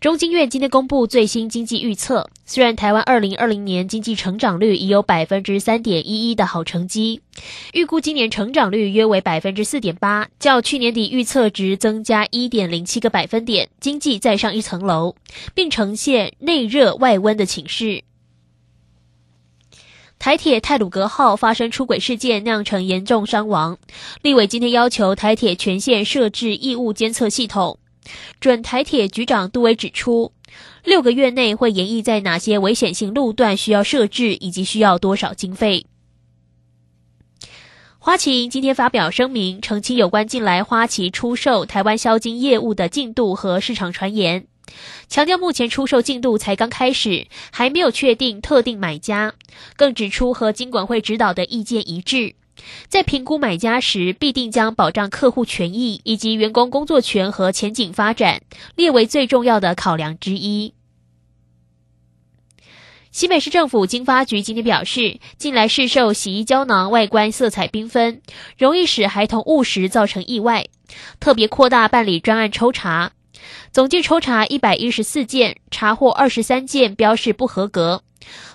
中经院今天公布最新经济预测，虽然台湾二零二零年经济成长率已有百分之三点一一的好成绩，预估今年成长率约为百分之四点八，较去年底预测值增加一点零七个百分点，经济再上一层楼，并呈现内热外温的情势。台铁泰鲁格号发生出轨事件，酿成严重伤亡，立委今天要求台铁全线设置异物监测系统。准台铁局长杜威指出，六个月内会研议在哪些危险性路段需要设置，以及需要多少经费。花旗今天发表声明，澄清有关近来花旗出售台湾销金业务的进度和市场传言，强调目前出售进度才刚开始，还没有确定特定买家，更指出和金管会指导的意见一致。在评估买家时，必定将保障客户权益以及员工工作权和前景发展列为最重要的考量之一。西北市政府经发局今天表示，近来市售洗衣胶囊外观色彩缤纷，容易使孩童误食造成意外，特别扩大办理专案抽查，总计抽查一百一十四件，查获二十三件标示不合格，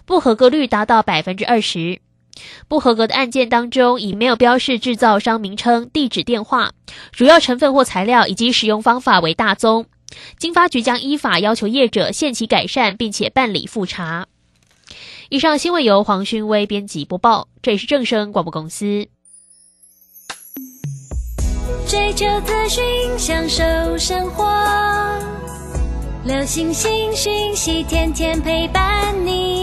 不合格率达到百分之二十。不合格的案件当中，以没有标示制造商名称、地址、电话、主要成分或材料以及使用方法为大宗。经发局将依法要求业者限期改善，并且办理复查。以上新闻由黄勋威编辑播报，这里是正声广播公司。追求资讯，享受生活，流星星讯息，天天陪伴你。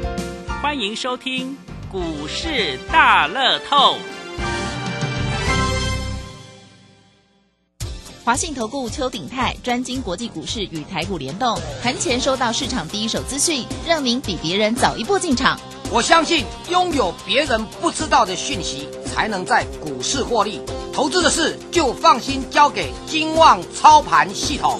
欢迎收听股市大乐透。华信投顾邱鼎泰专精国际股市与台股联动，盘前收到市场第一手资讯，让您比别人早一步进场。我相信拥有别人不知道的讯息，才能在股市获利。投资的事就放心交给金旺操盘系统。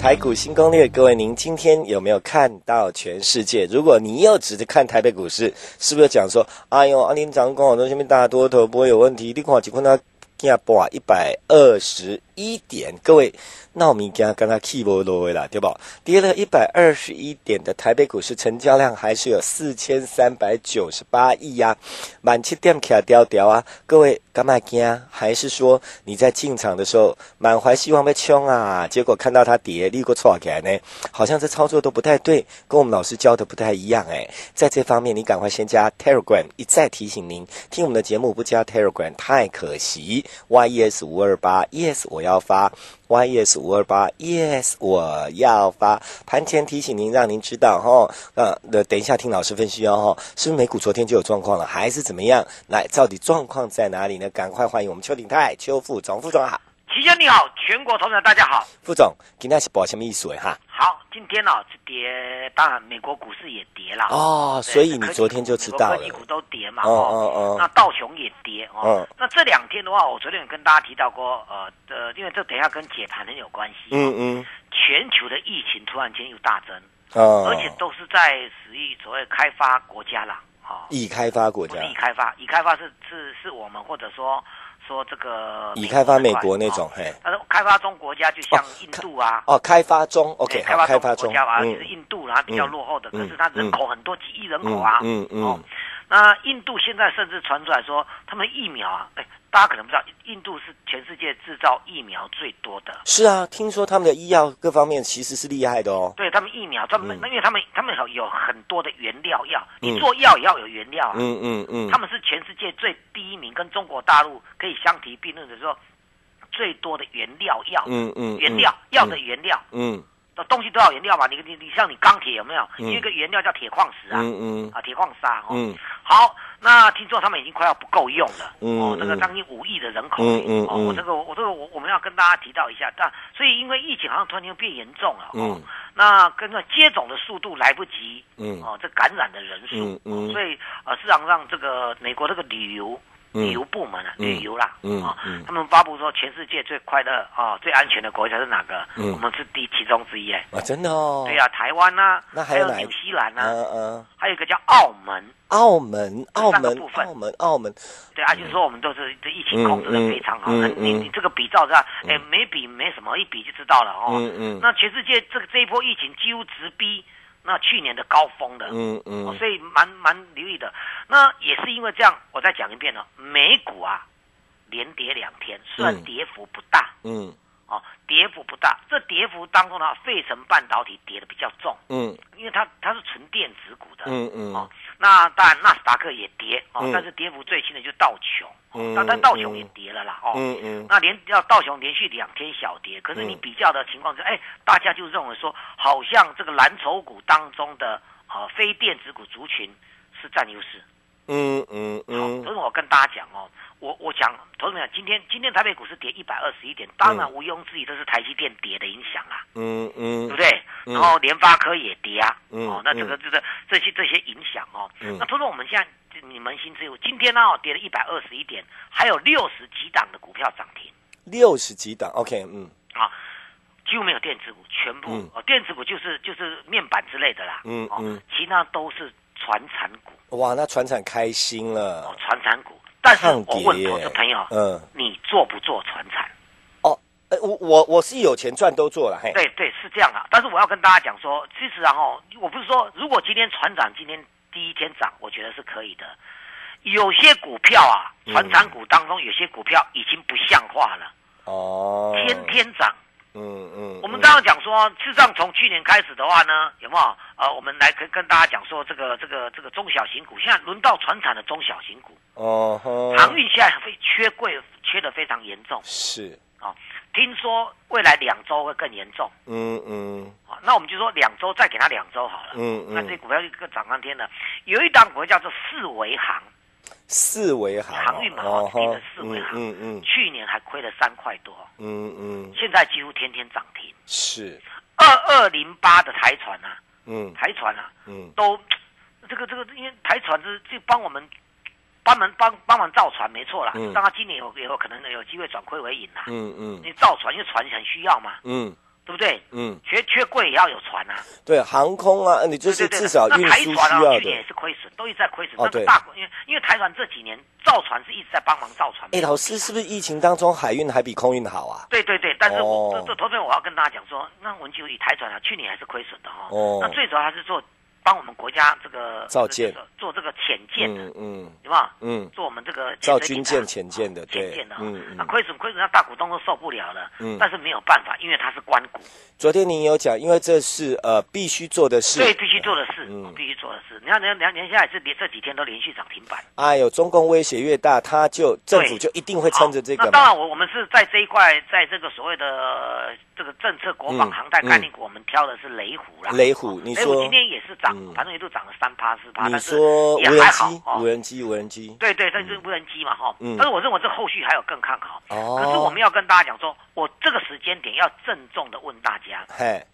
台股新攻略，各位，您今天有没有看到全世界？如果你又只是看台北股市，是不是讲说，哎呦，阿林长跟我说，前面大多头不会有问题？你看几块那今日博一百二十一点，各位。那我们刚刚跟他 keep 落位了，对不？跌了一百二十一点的台北股市成交量还是有四千三百九十八亿呀，满七点卡掉掉啊！各位干嘛惊？还是说你在进场的时候满怀希望被冲啊？结果看到它跌，立刻错起来呢？好像这操作都不太对，跟我们老师教的不太一样哎。在这方面，你赶快先加 Telegram，一再提醒您，听我们的节目不加 Telegram 太可惜。Yes 五二八，Yes 我要发。Yes 五二八，Yes 我要发盘前提醒您，让您知道哈。呃，那等一下听老师分析哦哈，是不是美股昨天就有状况了，还是怎么样？来，到底状况在哪里呢？赶快欢迎我们邱鼎泰邱副总副总好。齐先你好，全国同仁大家好。副总，今天是报什么意思哈？好，今天呢是跌，当然美国股市也跌了。哦，所以你昨天就知道了，科技股都跌嘛，哦哦哦，那道琼也跌哦，那这两天的话，我昨天有跟大家提到过，呃呃，因为这等一下跟解盘很有关系，嗯嗯，全球的疫情突然间又大增，哦，而且都是在属于所谓开发国家啦，哦，已开发国家，已开发，已开发是是是我们或者说。说这个已开发美国那种，嘿，他说开发中国家就像印度啊，哦，开发中，OK，开发中国家啊，就是印度，然后比较落后的，可是它人口很多几亿人口啊，嗯嗯，那印度现在甚至传出来说，他们疫苗啊，哎，大家可能不知道，印度是全世界制造疫苗最多的。是啊，听说他们的医药各方面其实是厉害的哦。对他们疫苗，他们因为他们他们有有很多的原料药，你做药也要有原料啊。嗯嗯嗯。他们是全世界最第一名，跟中国大陆可以相提并论的说，最多的原料药。嗯嗯。原料药的原料。嗯。的东西都要原料嘛？你你你像你钢铁有没有？有一个原料叫铁矿石啊，嗯嗯，啊铁矿砂哦。嗯，好，那听说他们已经快要不够用了，嗯，哦，这个将近五亿的人口，嗯嗯哦，我这个我这个我我们要跟大家提到一下，但所以因为疫情好像突然间变严重了，嗯，那跟着接种的速度来不及，嗯，哦，这感染的人数，嗯嗯，所以呃，市场上这个美国这个旅游。旅游部门啊，旅游啦，啊，他们发布说全世界最快乐啊、最安全的国家是哪个？我们是第其中之一哎。啊，真的哦。对啊，台湾呐，那还有纽西兰呐，嗯嗯，还有一个叫澳门。澳门，澳门部分，澳门，澳门。对啊，就是说我们都是这疫情控制的非常好。那你你这个比照着，哎，没比没什么，一比就知道了哦。嗯嗯。那全世界这个这一波疫情几乎直逼。那去年的高峰的，嗯嗯，所以蛮蛮留意的。那也是因为这样，我再讲一遍了，美股啊连跌两天，虽然跌幅不大，嗯，哦，跌幅不大。这跌幅当中呢，费城半导体跌的比较重，嗯，因为它它是纯电子股的，嗯嗯，哦，那当然纳斯达克也跌，哦，但是跌幅最轻的就道琼。嗯，但道琼也跌了啦，哦，嗯嗯，那连要道琼连续两天小跌，可是你比较的情况是，哎，大家就认为说，好像这个蓝筹股当中的呃非电子股族群是占优势，嗯嗯嗯，所以我跟大家讲哦，我我讲，同志们，今天今天台北股市跌一百二十一点，当然毋庸置疑这是台积电跌的影响啊，嗯嗯，对不对？然后联发科也跌啊，嗯，哦，那这个这个这些这些影响哦，嗯，那同时我们现在。你扪心自有，今天呢跌了一百二十一点，还有六十几档的股票涨停。六十几档，OK，嗯，啊，几乎没有电子股，全部哦，电子股就是就是面板之类的啦，嗯嗯，其他都是船产股。哇，那船产开心了，哦，船产股。但是我问投资朋友，嗯，你做不做船产？哦，呃，我我我是有钱赚都做了，嘿，对对，是这样啊。但是我要跟大家讲说，其实啊，哦，我不是说如果今天船长今天。可以的。有些股票啊，船产股当中有些股票已经不像话了。哦，天天涨。嗯嗯。我们刚刚讲说，事实上从去年开始的话呢，有没有？呃，我们来跟跟大家讲说，这个这个这个中小型股，现在轮到船产的中小型股。哦。航运现在非缺柜，缺的非常严重。是。哦，听说未来两周会更严重。嗯嗯。啊，那我们就说两周再给他两周好了。嗯嗯。那这股票就更涨翻天了。有一档股票叫做四维航。四维航。航运嘛，哦，低的四维航。嗯嗯。去年还亏了三块多。嗯嗯。现在几乎天天涨停。是。二二零八的台船啊。嗯。台船啊。嗯。都，这个这个，因为台船是就帮我们。帮忙帮帮忙造船没错啦，让他今年有有可能有机会转亏为盈啦。嗯嗯，你造船因为船很需要嘛。嗯，对不对？嗯，缺缺柜也要有船啊。对，航空啊，你就是至少运输需要的。去年也是亏损，都一直在亏损。哦，对。大因为因为台船这几年造船是一直在帮忙造船。哎，老师是不是疫情当中海运还比空运好啊？对对对，但是我这这头先我要跟大家讲说，那我们就以台船啊，去年还是亏损的哈。哦。那最主要还是做。帮我们国家这个造舰。做这个潜舰的，嗯，对吧？嗯，做我们这个造军舰、潜舰的，潜舰的，嗯，那亏损亏损，那大股东都受不了了，嗯，但是没有办法，因为它是关股。昨天您有讲，因为这是呃必须做的事，对，必须做的事，嗯，必须做的事。你看，连连连下来是连这几天都连续涨停板。哎呦，中共威胁越大，他就政府就一定会撑着这个。那当然，我我们是在这一块，在这个所谓的这个政策国防航太概念股，挑的是雷虎啦。雷虎，你说雷虎今天也是涨，反正一度涨了。三趴四趴，但是也还好，无人机，无人机，对对，这是无人机嘛，哈。但是我认为这后续还有更看好。哦。可是我们要跟大家讲说，我这个时间点要郑重的问大家，嘿，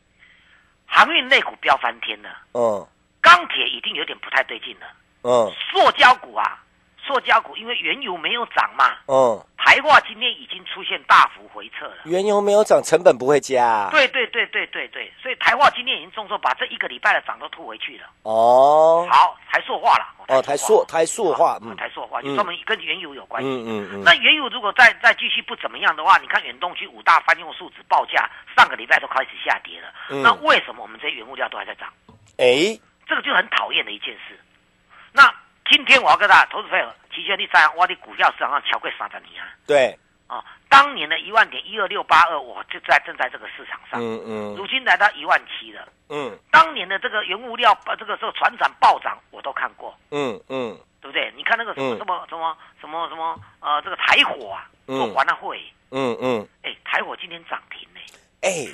航运类股飙翻天了，嗯，钢铁已经有点不太对劲了，嗯，塑胶股啊，塑胶股因为原油没有涨嘛，嗯。台化今天已经出现大幅回撤了，原油没有涨，成本不会加。对对对对对对，所以台化今天已经重挫，把这一个礼拜的涨都吐回去了。哦，好，台塑化了。哦，台塑台塑化，嗯，台塑化就专门跟原油有关系。嗯嗯嗯。那原油如果再再继续不怎么样的话，你看远东区五大翻用数值报价上个礼拜都开始下跌了。嗯。那为什么我们这些原物料都还在涨？哎，这个就很讨厌的一件事。那今天我要跟大家投资朋友，其实你在我的股票市场上超过三十年啊。对。啊，当年的一万点一二六八二，我就在正在这个市场上。嗯嗯。如今来到一万七了。嗯。当年的这个原物料，这个时候船长暴涨，我都看过。嗯嗯。对不对？你看那个什么什么什么什么什么呃，这个台火啊，做完了会。嗯嗯。哎，台火今天涨停呢。哎，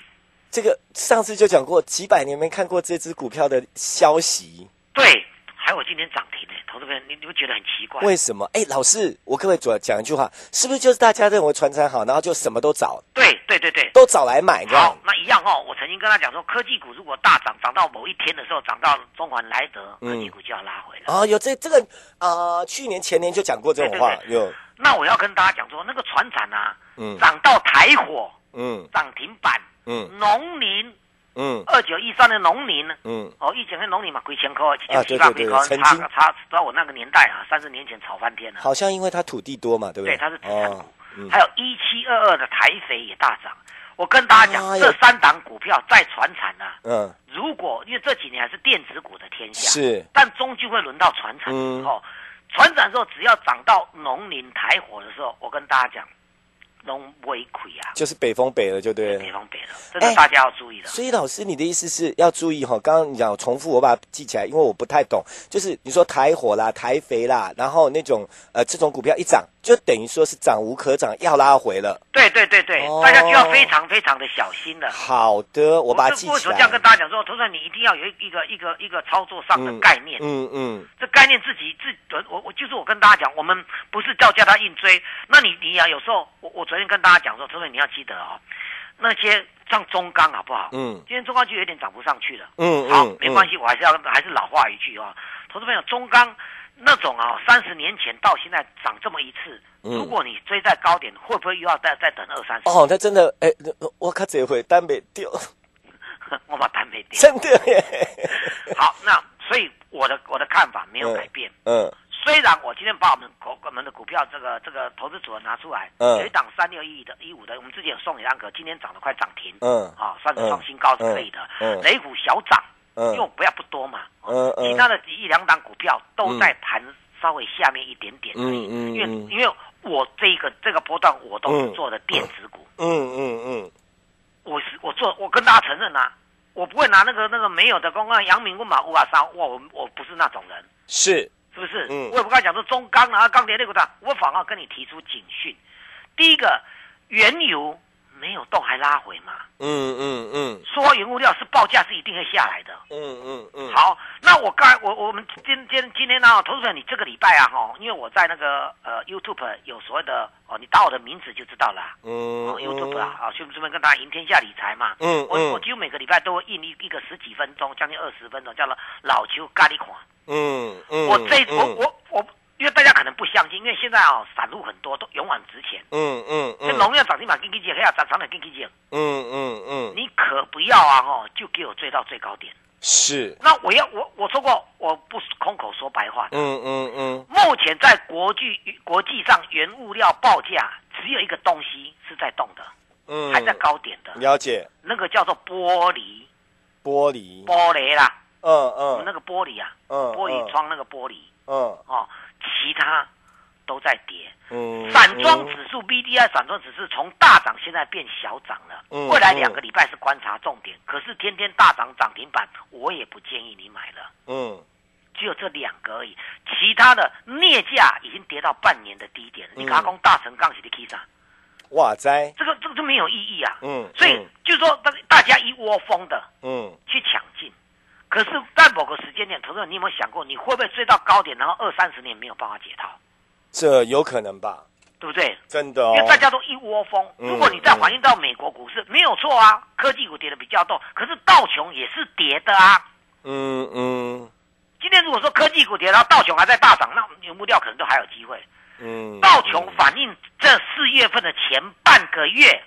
这个上次就讲过，几百年没看过这只股票的消息。对。还有今天涨停呢，投资朋友，你你会觉得很奇怪？为什么？哎，老师，我可不可以主要讲一句话？是不是就是大家认为船产好，然后就什么都找？对对对对，都找来买。好，那一样哦。我曾经跟他讲说，科技股如果大涨，涨到某一天的时候，涨到中环莱德，科技股就要拉回来。哦，有这这个呃，去年前年就讲过这种话。有。那我要跟大家讲说，那个船产啊，嗯，涨到台火，嗯，涨停板，嗯，农林。嗯，二九一三的农林，嗯，哦，以前的农林嘛，几千块，几千七八百块，差差到我那个年代啊，三十年前炒翻天了。好像因为它土地多嘛，对不对？对，它是产股。还有一七二二的台肥也大涨。我跟大家讲，这三档股票在船产呢。嗯。如果因为这几年还是电子股的天下，是，但终究会轮到船产之后，传产之后只要涨到农林台火的时候，我跟大家讲。龙尾亏啊，就是北风北了，就对。北风北了，这是大家要注意的。所以老师，你的意思是要注意哈？刚刚你讲重复，我把它记起来，因为我不太懂。就是你说台火啦、台肥啦，然后那种呃这种股票一涨。就等于说是涨无可涨，要拉回了。对对对对，大家就要非常非常的小心了。好的，我把它记起来。为什么这样跟大家讲说，投资人你一定要有一一个一个一个操作上的概念。嗯嗯。这概念自己自我我就是我跟大家讲，我们不是叫叫他硬追。那你你要有时候，我我昨天跟大家讲说，投资人你要记得哦，那些像中钢好不好？嗯。今天中钢就有点涨不上去了。嗯嗯。好，没关系，我还是要还是老话一句啊，投资朋友，中钢。那种啊，三十年前到现在涨这么一次，如果你追在高点，会不会又要再再等二三十？哦，那真的，哎，我靠，这回单没掉，我把单没掉，真的耶。好，那所以我的我的看法没有改变。嗯，虽然我今天把我们股我们的股票这个这个投资组合拿出来，有一档三六一的一五的，我们之前有送你两个，今天涨得快涨停。嗯，啊，算是创新高是可以的。嗯，雷股小涨。因为不要不多嘛，其他的一两档股票都在盘稍微下面一点点而已。因为因为我这个这个波段我都是做的电子股。嗯嗯嗯，我是我做我跟大家承认啊，我不会拿那个那个没有的公告阳明、问马、五啊三，哇，我我不是那种人。是是不是？嗯，我也不敢讲说中钢啊、钢铁那个的，我反而跟你提出警讯。第一个，原油。没有动还拉回嘛？嗯嗯嗯，说原物料是报价是一定会下来的。嗯嗯嗯。好，那我刚我我们今今今天呢，投资者你这个礼拜啊哈，因为我在那个呃 YouTube 有所谓的哦，你打我的名字就知道了。嗯。YouTube 啊，啊，顺不顺便跟大家赢天下理财嘛？嗯我我几乎每个礼拜都会印一一个十几分钟，将近二十分钟，叫做老邱咖喱款。嗯嗯。我这我我我。因为大家可能不相信，因为现在啊，散户很多都勇往直前。嗯嗯嗯。这农业涨停板跟跟接，还要涨涨点跟跟接。嗯嗯嗯。你可不要啊！哦，就给我追到最高点。是。那我要我我说过，我不空口说白话。嗯嗯嗯。目前在国际国际上，原物料报价只有一个东西是在动的，嗯，还在高点的。了解。那个叫做玻璃。玻璃。玻璃啦。嗯嗯。那个玻璃啊。嗯。玻璃窗那个玻璃。嗯。哦。其他都在跌，嗯，散装指数 B D I 散装指数从大涨现在变小涨了，嗯，未来两个礼拜是观察重点，可是天天大涨涨停板，我也不建议你买了，嗯，只有这两个而已，其他的镍价已经跌到半年的低点，你阿公大成钢起的 K 啥？哇塞，这个这个就没有意义啊，嗯，所以就是说大大家一窝蜂的，嗯，去抢进。可是，在某个时间点，投资人，你有没有想过，你会不会追到高点，然后二三十年没有办法解套？这有可能吧？对不对？真的，哦因为大家都一窝蜂。如果你再反映到美国股市，没有错啊，科技股跌的比较多，可是道琼也是跌的啊。嗯嗯。今天如果说科技股跌，然后道琼还在大涨，那牛木料可能都还有机会。嗯。道琼反映这四月份的前半个月，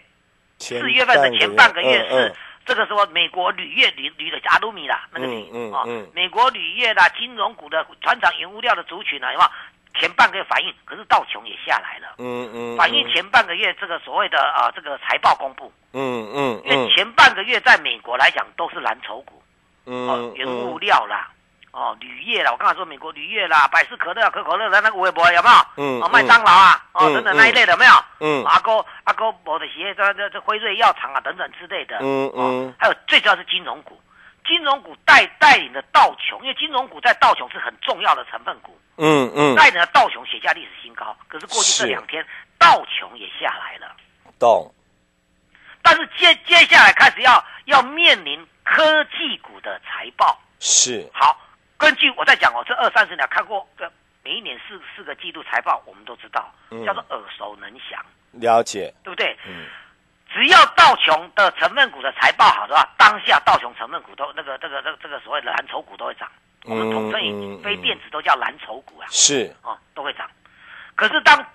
四月份的前半个月是。这个时候，美国铝业铝铝的阿鲁米啦，那个铝啊，美国铝业的金融股的船长原物料的族群呢，有没有？前半个月反应？可是道琼也下来了，嗯嗯，反映前半个月这个所谓的啊这个财报公布，嗯嗯，因为前半个月在美国来讲都是蓝筹股，嗯，原物料啦，哦，铝业啦，我刚才说美国铝业啦，百事可乐、可口乐的那个微博有没有？嗯，哦，麦当劳啊，哦，等等那一类的有没有？嗯，阿哥阿哥，我的企业这这这辉瑞药厂啊，等等之类的。嗯嗯，还有最主要是金融股，金融股带带领的道琼，因为金融股在道琼是很重要的成分股。嗯嗯，带领的道琼写下历史新高，可是过去这两天道琼也下来了。懂。但是接接下来开始要要面临科技股的财报。是。好。根据我在讲哦，这二三十年看过个每一年四四个季度财报，我们都知道，叫做耳熟能详。了解，对不对？嗯。只要道琼的成分股的财报好的话，当下道琼成分股都那个这个这个这个所谓的蓝筹股都会涨。我们统称以非电子都叫蓝筹股啊。是。哦，都会涨。可是当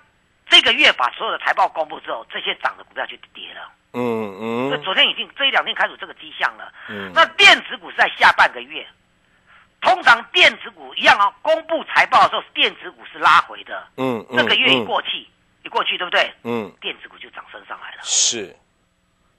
这个月把所有的财报公布之后，这些涨的股票就跌了。嗯嗯。那昨天已经这一两天开始这个迹象了。嗯。那电子股是在下半个月。通常电子股一样啊，公布财报的时候，电子股是拉回的。嗯这个月一过去，一过去，对不对？嗯。电子股就涨升上来了。是。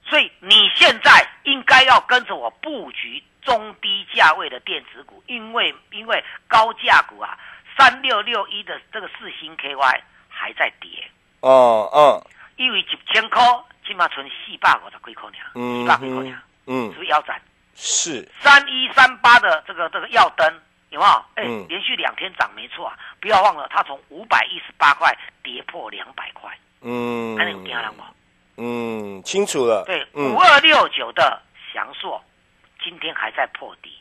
所以你现在应该要跟着我布局中低价位的电子股，因为因为高价股啊，三六六一的这个四星 KY 还在跌。哦哦。因为一千块起码存四百五十几块呢，四百几块呢，嗯，是不是腰斩？是三一三八的这个这个耀灯有没有？哎、嗯，连续两天涨没错啊！不要忘了，它从五百一十八块跌破两百块。嗯，还能有惊人吗？嗯，清楚了。对，嗯五二六九的翔硕今天还在破底，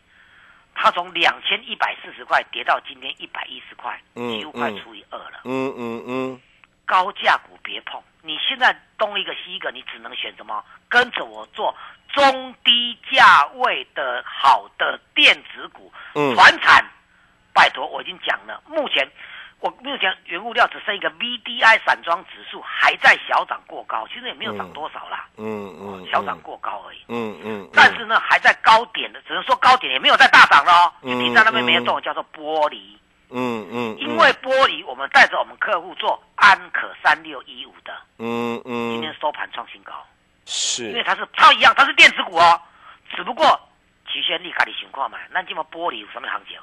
它从两千一百四十块跌到今天一百一十块，嗯几乎快除以二了。嗯嗯嗯，高价股别碰，你现在东一个西一个，你只能选什么？跟着我做中低价位的好的电子股，嗯。船产，拜托，我已经讲了，目前我目前原物料只剩一个 VDI 散装指数还在小涨过高，其实也没有涨多少啦，嗯嗯，小涨过高而已。嗯嗯，但是呢，还在高点的，只能说高点也没有在大涨了哦，就嗯停在那边没有动，叫做玻璃。嗯嗯，因为玻璃，我们带着我们客户做安可三六一五的，嗯嗯，今天收盘创新高，是，因为它是它一样，它是电子股哦，只不过期限你家的情况嘛，那这么玻璃有什么行情？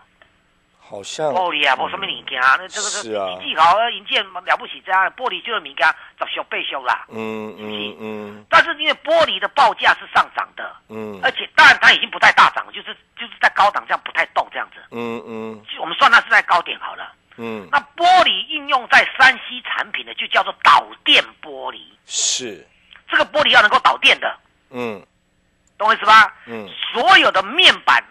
好像玻璃啊，无什么物件，那这个是啊。你记好，银件了不起这样，玻璃就是物件十俗八俗啦。嗯嗯嗯。但是因为玻璃的报价是上涨的，嗯，而且当然它已经不太大涨了，就是就是在高档这样不太动这样子，嗯嗯。就我们算它是在高点好了。嗯，那玻璃应用在山西产品的就叫做导电玻璃，是，这个玻璃要能够导电的，嗯。懂我意思吧？嗯。所有的面板，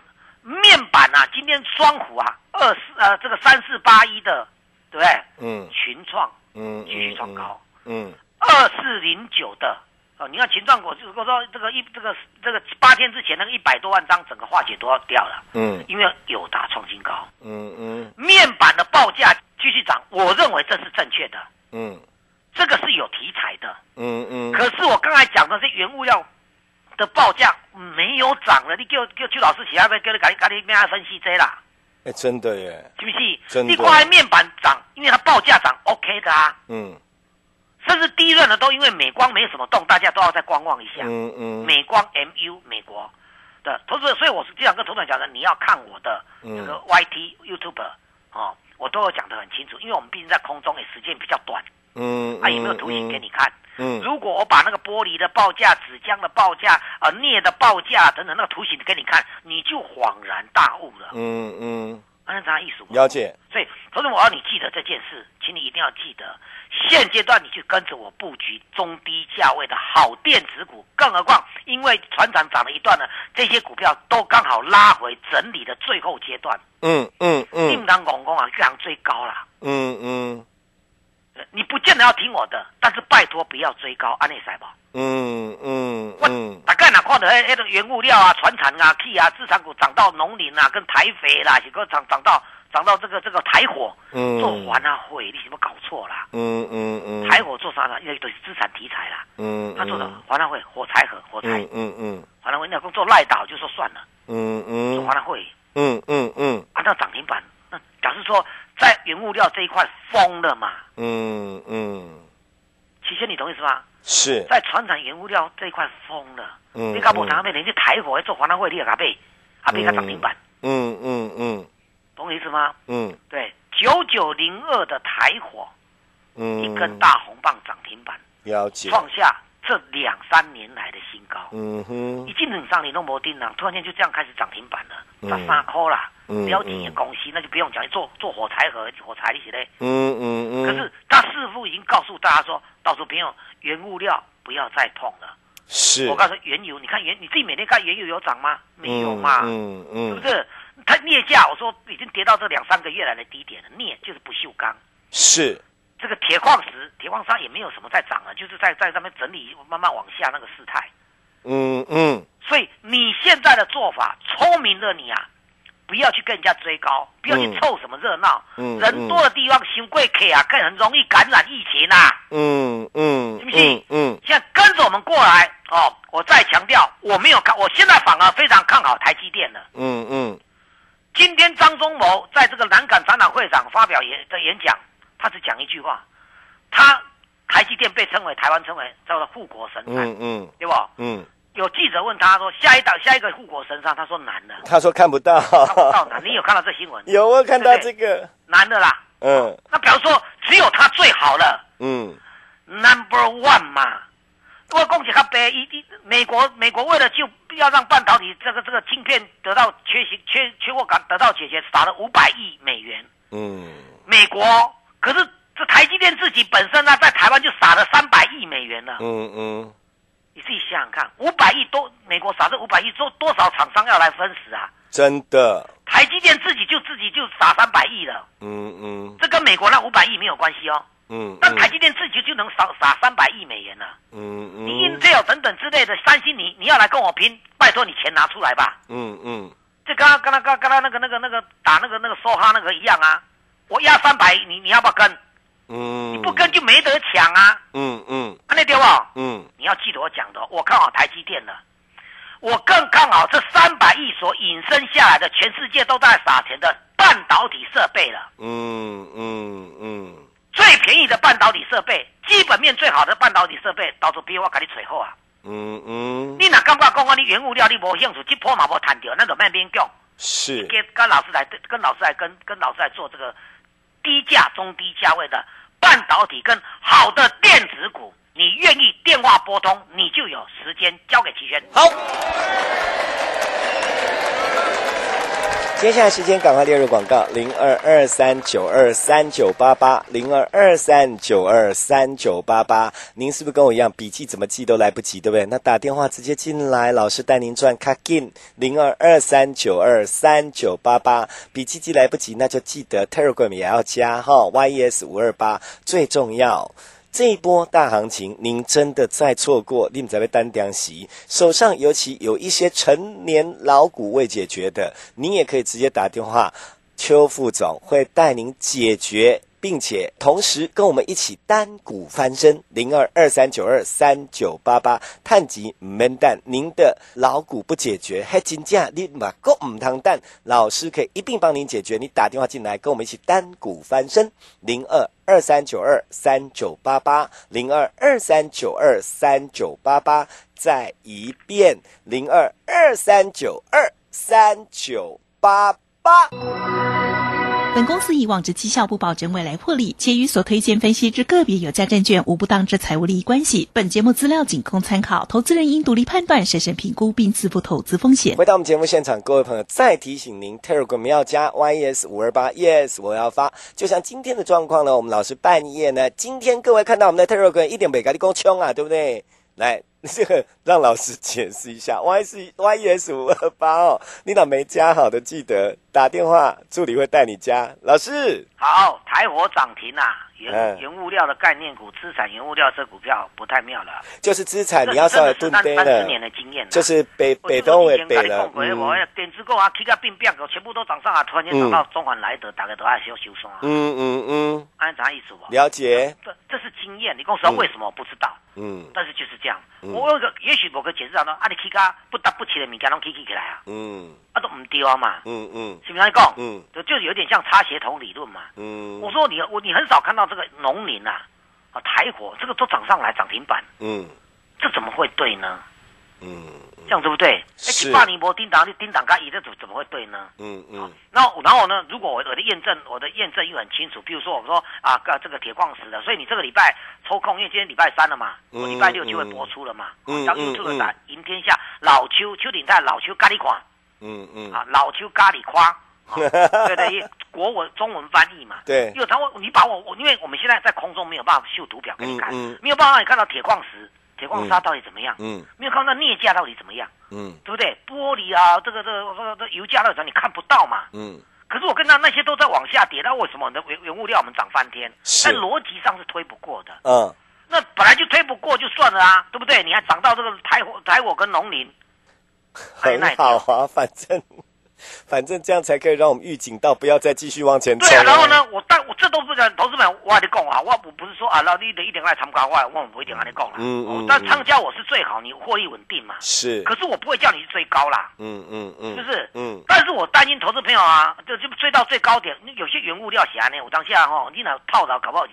面板啊，今天双虎啊，二四呃这个三四八一的，对不对？嗯。群创嗯，继续创高，嗯二四零九的哦，你看群创股，如果说这个一这个这个八天之前那个一百多万张，整个化解都要掉了，嗯。因为友达创新高，嗯嗯。面板的报价继续涨，我认为这是正确的，嗯这个是有题材的。嗯嗯，可是我刚才讲的是原物料的报价没有涨了，你叫叫邱老师起来，叫你赶紧赶紧跟他分析这啦，哎，真的耶，是不是？真的。你光面板涨，因为它报价涨，OK 的啊。嗯。甚至第一轮的都因为美光没什么动，大家都要再观望一下。嗯嗯，美光 MU 美国的。投资者，所以我是经常跟投资人讲的，你要看我的这个 YT、YouTube 哦，我都有讲的很清楚，因为我们毕竟在空中，也时间比较短，嗯啊，有没有图形给你看。嗯如果我把那个玻璃的报价、纸浆的报价、呃镍的报价等等那个图形给你看，你就恍然大悟了。嗯嗯，按照艺术了解，所以，投资人我要你记得这件事，请你一定要记得，现阶段你去跟着我布局中低价位的好电子股，更何况因为船长涨了一段呢，这些股票都刚好拉回整理的最后阶段，嗯嗯嗯。当公公啊，这样追高啦。嗯嗯你不见得要听我的，但是拜托不要追高，安内塞吧。嗯嗯我嗯大概哪看到迄迄个原物料啊、船产啊、气啊、资产股涨到农林啊、跟台肥啦，是个涨涨到涨到这个这个台火，嗯，做环啊会，你是不是搞错啦？嗯嗯嗯，台火做啥啦？因为都是资产题材啦。嗯，他做的华南会火柴盒火柴，嗯嗯嗯华南会那工做赖倒就说算了，嗯嗯做华南会嗯嗯嗯按照涨停板，那表示说在原物料这一块疯了嘛？嗯嗯，其实你懂意思吗？是，在船产原物料这一块疯了，嗯你搞不谈被人家台火做华南会，你也敢被，啊被他涨停板，嗯嗯嗯懂我意思吗？嗯，对，九九零二的台火，嗯，一根大红棒涨停板，了解，创下这两三年来的新高。嗯哼，一进冷上你都没定了，突然间就这样开始涨停板了，涨三扣啦。标题也恭喜那就不用讲，做做火柴盒、火柴那些嘞。嗯嗯嗯。可是他师傅已经告诉大家说，到时候不用原物料不要再碰了。是。我告诉原油，你看原你自己每天看原油有涨吗？没有嘛。嗯嗯。是不是？它镍价我说已经跌到这两三个月来的低点了。镍就是不锈钢。是。这个铁矿石、铁矿砂也没有什么在涨了，就是在在上面整理，慢慢往下那个事态。嗯嗯。所以你现在的做法，聪明的你啊。不要去跟人家追高，不要去凑什么热闹。嗯，人多的地方，行贵客啊，更很容易感染疫情啊。嗯嗯，信不信？嗯，现在跟着我们过来哦。我再强调，我没有看，我现在反而非常看好台积电的。嗯嗯。今天张忠谋在这个南港展览会上发表演的演讲，他只讲一句话，他台积电被称为台湾称为叫做护国神山。嗯嗯，对不？嗯。有记者问他说：“下一档下一个护国神山？”他说：“难的。”他说：“看不到。”看不到的。你有看到这新闻？有，我看到这个男的啦。嗯。那比如说，只有他最好了。嗯。Number one 嘛。因为恭喜他北一一美国美国为了就要让半导体这个这个晶片得到缺席缺缺货感得到解决，撒了五百亿美元。嗯。美国可是这台积电自己本身呢，在台湾就撒了三百亿美元了。嗯嗯。你自己想想看，五百亿多，美国撒这五百亿，多多少厂商要来分食啊？真的，台积电自己就自己就撒三百亿了。嗯嗯，这跟美国那五百亿没有关系哦。嗯，那台积电自己就能撒撒三百亿美元了。嗯嗯，你 Intel 等等之类的，三星你你要来跟我拼，拜托你钱拿出来吧。嗯嗯，这刚刚刚刚刚刚那个那个那个打那个那个梭哈那个一样啊，我压三百，你你要不要跟？嗯，你不跟就没得抢啊。嗯嗯，看那丢不？嗯，你要记得我讲的，我看好台积电的，我更看好这三百亿所引申下来的全世界都在撒钱的半导体设备了。嗯嗯嗯，最便宜的半导体设备，基本面最好的半导体设备，到时候比我给你吹后啊。嗯嗯，你哪敢不敢讲讲你原物料你无兴趣，这波嘛无谈掉，那种卖边讲。是，跟跟老师来，跟老师来跟跟老师来做这个。低价、中低价位的半导体跟好的电子股，你愿意电话拨通，你就有时间交给齐轩。好。接下来时间，赶快列入广告：零二二三九二三九八八，零二二三九二三九八八。您是不是跟我一样，笔记怎么记都来不及，对不对？那打电话直接进来，老师带您赚卡进。零二二三九二三九八八，笔记记来不及，那就记得 Telegram 也要加哈，YES 五二八最重要。这一波大行情，您真的再错过，你们在被单点席手上，尤其有一些陈年老股未解决的，您也可以直接打电话，邱副总会带您解决。并且同时跟我们一起单股翻身，零二二三九二三九八八，探吉门蛋，您的老股不解决，还金价立马够唔汤蛋，老师可以一并帮您解决。你打电话进来，跟我们一起单股翻身，零二二三九二三九八八，零二二三九二三九八八，再一遍，零二二三九二三九八八。本公司以往之绩效不保证未来获利，且与所推荐分析之个别有价证券无不当之财务利益关系。本节目资料仅供参考，投资人应独立判断、审慎评估并自负投资风险。回到我们节目现场，各位朋友，再提醒您，Telegram 要加 YES 五二八，Yes 我要发。就像今天的状况呢，我们老师半夜呢，今天各位看到我们的 Telegram 一点没给你够冲啊，对不对？来。这个让老师解释一下，Y 是 Y E S 五二八哦，你哪没加好的记得打电话，助理会带你加。老师，好，台火涨停啊，原原物料的概念股，资产原物料这股票不太妙了。就是资产你要稍微蹲低了。三十年的经验，就是北北东为北了。我电子股啊，K 个变变个，全部都涨上啊，突然间涨到中环来的，大家都爱修修松啊。嗯嗯嗯，按啥意思不？了解。这这是经验，你跟我说为什么？不知道。嗯，但是就是这样。我有个也许某个解释上说，啊，你起价不得不起的物件拢起起起来啊。嗯，啊都唔对啊嘛。嗯嗯，是不是讲？嗯，就就有点像插协同理论嘛。嗯，我说你我你很少看到这个农林啊，啊台火这个都涨上来涨停板。嗯，这怎么会对呢？嗯，这样对不对？是。八尼波叮当，你叮当嘎一，这怎怎么会对呢？嗯嗯。那然后呢？如果我我的验证，我的验证又很清楚，比如说我说啊，这个铁矿石的，所以你这个礼拜抽空，因为今天礼拜三了嘛，我礼拜六就会播出了嘛。嗯嗯嗯。这个打赢天下，老邱邱鼎泰，老邱咖喱款。嗯嗯。啊，老邱咖喱夸。对对，国文中文翻译嘛。对。因为他我你把我我，因为我们现在在空中没有办法秀图表给你看，没有办法让你看到铁矿石。铁矿砂到底怎么样？嗯，没有看到镍价到底怎么样？嗯，对不对？玻璃啊，这个这个这个油价到底你看不到嘛？嗯，可是我跟他那些都在往下跌，那为什么的原原物料我们涨翻天？但逻辑上是推不过的。嗯，那本来就推不过就算了啊，对不对？你还涨到这个台火台火跟农林，很好啊，反正。反正这样才可以让我们预警到，不要再继续往前走。对啊，然后呢，我但我这都不讲，投资们我还得讲啊，我我不是说啊，老你得一点来参加，我我不一定跟你讲啦。嗯嗯。但参加我是最好，你获利稳定嘛。是。可是我不会叫你去追高啦。嗯嗯嗯。是不是？嗯。但是我担心投资朋友啊，就就追到最高点，有些原物料险呢，我当下哈，你那套牢搞不好。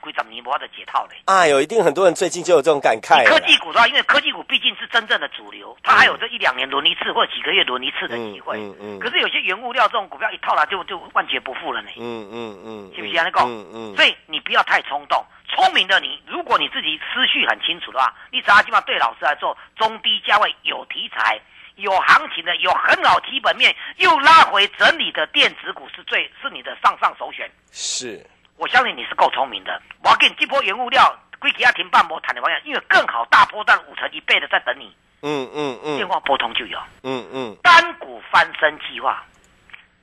规怎么尼泊的解套嘞？啊，有一定很多人最近就有这种感慨。科技股的话，因为科技股毕竟是真正的主流，它还有这一两年轮一次或者几个月轮一次的机会。嗯嗯。可是有些原物料这种股票一套了就就万劫不复了呢。嗯嗯嗯。是不是啊？那个？嗯嗯。所以你不要太冲动。聪明的你，如果你自己思绪很清楚的话，你只要起码对老师来做中低价位有题材、有行情的、有很好基本面又拉回整理的电子股，是最是你的上上首选。是。我相信你是够聪明的。我要给你这波原物料，归给要停半波谈的方向，因为更好大波段五成一倍的在等你。嗯嗯嗯。电话拨通就有。嗯嗯。单股翻身计划，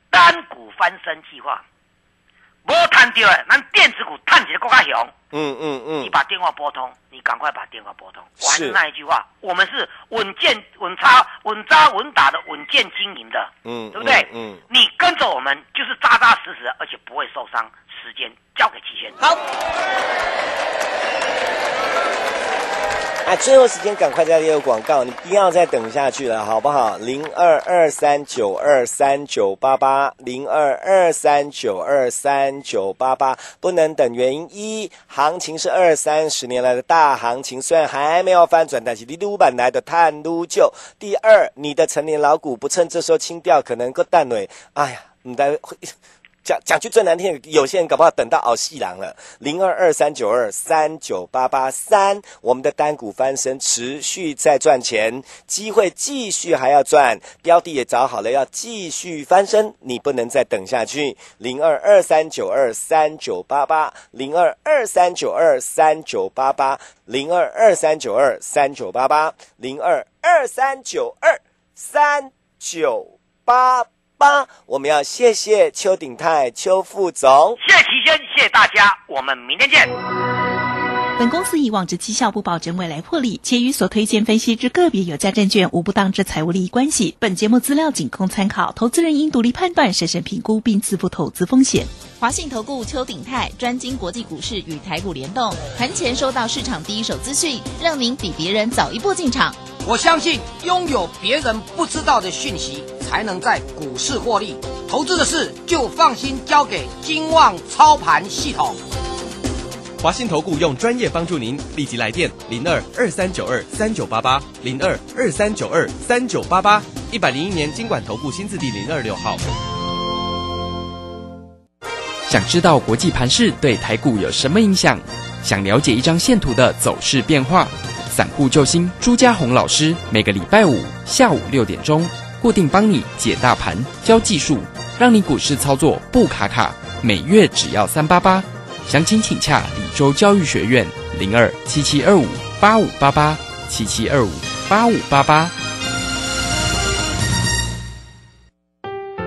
单股翻身计划，我谈掉了，咱电子股探起来更加强。嗯嗯嗯。你把电话拨通，你赶快把电话拨通。我还是那一句话，我们是稳健、稳扎、稳扎稳打的稳健经营的。嗯。对不对？嗯。你跟着我们就是扎扎实实，而且不会受伤。时间交给齐轩。好，啊，最后时间赶快加这个广告，你不要再等下去了，好不好？零二二三九二三九八八，零二二三九二三九八八，不能等。原因一，行情是二三十年来的大行情，虽然还没有翻转，但是你撸板来的探撸旧。第二，你的成年老股不趁这时候清掉，可能个蛋尾。哎呀，你待会。讲讲句最难听，有些人搞不好等到熬细狼了。零二二三九二三九八八三，我们的单股翻身持续在赚钱，机会继续还要赚，标的也找好了，要继续翻身，你不能再等下去。零二二三九二三九八八，零二二三九二三九八八，零二二三九二三九八八，零二二三九二三九八。八，我们要谢谢邱鼎泰邱副总，谢谢齐轩，谢谢大家，我们明天见。本公司以往之绩效不保证未来获利，且与所推荐分析之个别有价证券无不当之财务利益关系。本节目资料仅供参考，投资人应独立判断、审慎评估并自负投资风险。华信投顾邱鼎泰专精国际股市与台股联动，盘前收到市场第一手资讯，让您比别人早一步进场。我相信拥有别人不知道的讯息。才能在股市获利，投资的事就放心交给金旺操盘系统。华信投顾用专业帮助您，立即来电零二二三九二三九八八零二二三九二三九八八一百零一年经管投顾新字第零二六号。想知道国际盘势对台股有什么影响？想了解一张线图的走势变化？散户救星朱家红老师每个礼拜五下午六点钟。固定帮你解大盘、教技术，让你股市操作不卡卡。每月只要三八八，详情请洽李州教育学院零二七七二五八五八八七七二五八五八八。